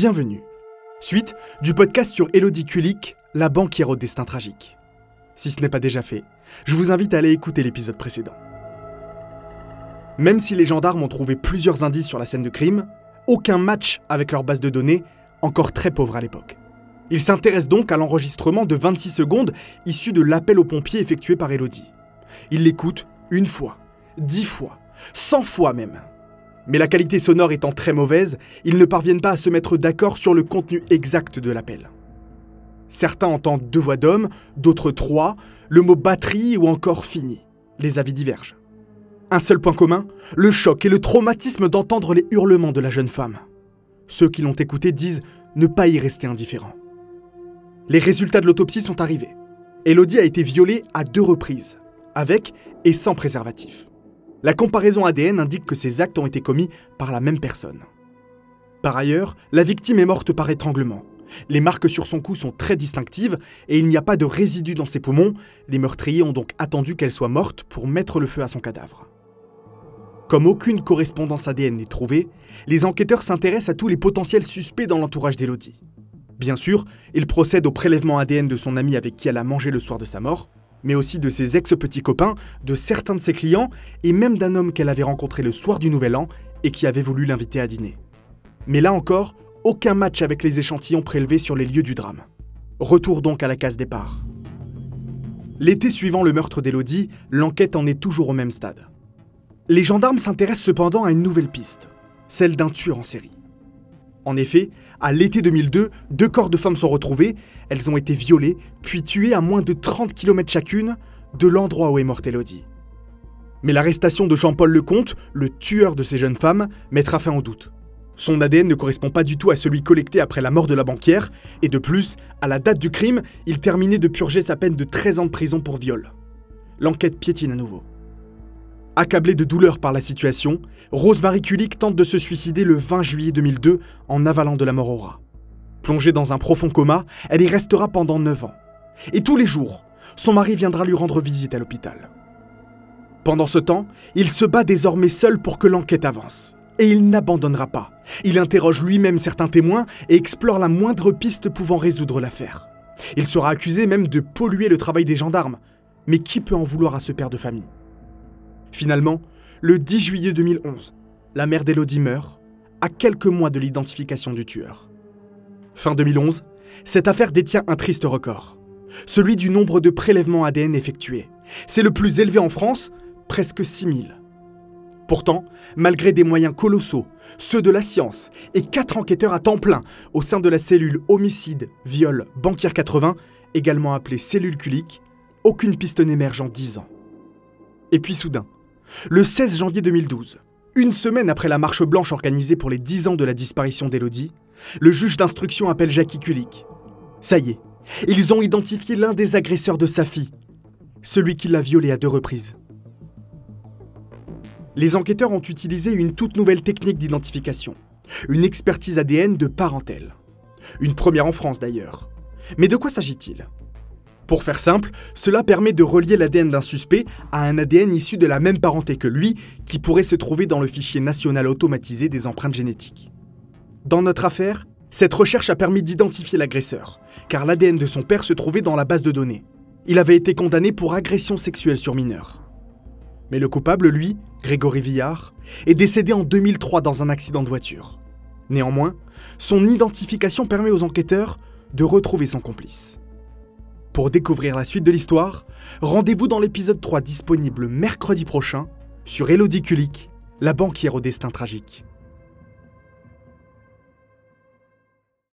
Bienvenue. Suite du podcast sur Elodie Kulik, la banquière au destin tragique. Si ce n'est pas déjà fait, je vous invite à aller écouter l'épisode précédent. Même si les gendarmes ont trouvé plusieurs indices sur la scène de crime, aucun match avec leur base de données, encore très pauvre à l'époque. Ils s'intéressent donc à l'enregistrement de 26 secondes issu de l'appel aux pompiers effectué par Elodie. Ils l'écoutent une fois, dix fois, cent fois même. Mais la qualité sonore étant très mauvaise, ils ne parviennent pas à se mettre d'accord sur le contenu exact de l'appel. Certains entendent deux voix d'hommes, d'autres trois, le mot batterie ou encore fini. Les avis divergent. Un seul point commun, le choc et le traumatisme d'entendre les hurlements de la jeune femme. Ceux qui l'ont écouté disent ne pas y rester indifférents. Les résultats de l'autopsie sont arrivés. Elodie a été violée à deux reprises, avec et sans préservatif. La comparaison ADN indique que ces actes ont été commis par la même personne. Par ailleurs, la victime est morte par étranglement. Les marques sur son cou sont très distinctives et il n'y a pas de résidus dans ses poumons. Les meurtriers ont donc attendu qu'elle soit morte pour mettre le feu à son cadavre. Comme aucune correspondance ADN n'est trouvée, les enquêteurs s'intéressent à tous les potentiels suspects dans l'entourage d'Elodie. Bien sûr, ils procèdent au prélèvement ADN de son ami avec qui elle a mangé le soir de sa mort, mais aussi de ses ex-petits copains, de certains de ses clients et même d'un homme qu'elle avait rencontré le soir du Nouvel An et qui avait voulu l'inviter à dîner. Mais là encore, aucun match avec les échantillons prélevés sur les lieux du drame. Retour donc à la case départ. L'été suivant le meurtre d'Elodie, l'enquête en est toujours au même stade. Les gendarmes s'intéressent cependant à une nouvelle piste, celle d'un tueur en série. En effet, à l'été 2002, deux corps de femmes sont retrouvés, elles ont été violées, puis tuées à moins de 30 km chacune de l'endroit où est morte Elodie. Mais l'arrestation de Jean-Paul Lecomte, le tueur de ces jeunes femmes, mettra fin au doute. Son ADN ne correspond pas du tout à celui collecté après la mort de la banquière, et de plus, à la date du crime, il terminait de purger sa peine de 13 ans de prison pour viol. L'enquête piétine à nouveau. Accablée de douleur par la situation, Rosemary Kulik tente de se suicider le 20 juillet 2002 en avalant de la mort Plongée dans un profond coma, elle y restera pendant 9 ans. Et tous les jours, son mari viendra lui rendre visite à l'hôpital. Pendant ce temps, il se bat désormais seul pour que l'enquête avance. Et il n'abandonnera pas. Il interroge lui-même certains témoins et explore la moindre piste pouvant résoudre l'affaire. Il sera accusé même de polluer le travail des gendarmes. Mais qui peut en vouloir à ce père de famille? Finalement, le 10 juillet 2011, la mère d'Elodie meurt, à quelques mois de l'identification du tueur. Fin 2011, cette affaire détient un triste record, celui du nombre de prélèvements ADN effectués. C'est le plus élevé en France, presque 6000. Pourtant, malgré des moyens colossaux, ceux de la science et quatre enquêteurs à temps plein au sein de la cellule homicide, viol, banquière 80, également appelée cellule culique, aucune piste n'émerge en 10 ans. Et puis soudain, le 16 janvier 2012, une semaine après la marche blanche organisée pour les 10 ans de la disparition d'Elodie, le juge d'instruction appelle Jackie Kulik. Ça y est, ils ont identifié l'un des agresseurs de sa fille, celui qui l'a violée à deux reprises. Les enquêteurs ont utilisé une toute nouvelle technique d'identification, une expertise ADN de parentèle. Une première en France d'ailleurs. Mais de quoi s'agit-il? Pour faire simple, cela permet de relier l'ADN d'un suspect à un ADN issu de la même parenté que lui, qui pourrait se trouver dans le fichier national automatisé des empreintes génétiques. Dans notre affaire, cette recherche a permis d'identifier l'agresseur, car l'ADN de son père se trouvait dans la base de données. Il avait été condamné pour agression sexuelle sur mineur. Mais le coupable, lui, Grégory Villard, est décédé en 2003 dans un accident de voiture. Néanmoins, son identification permet aux enquêteurs de retrouver son complice. Pour découvrir la suite de l'histoire, rendez-vous dans l'épisode 3 disponible mercredi prochain sur Elodie Kulik, la banquière au destin tragique.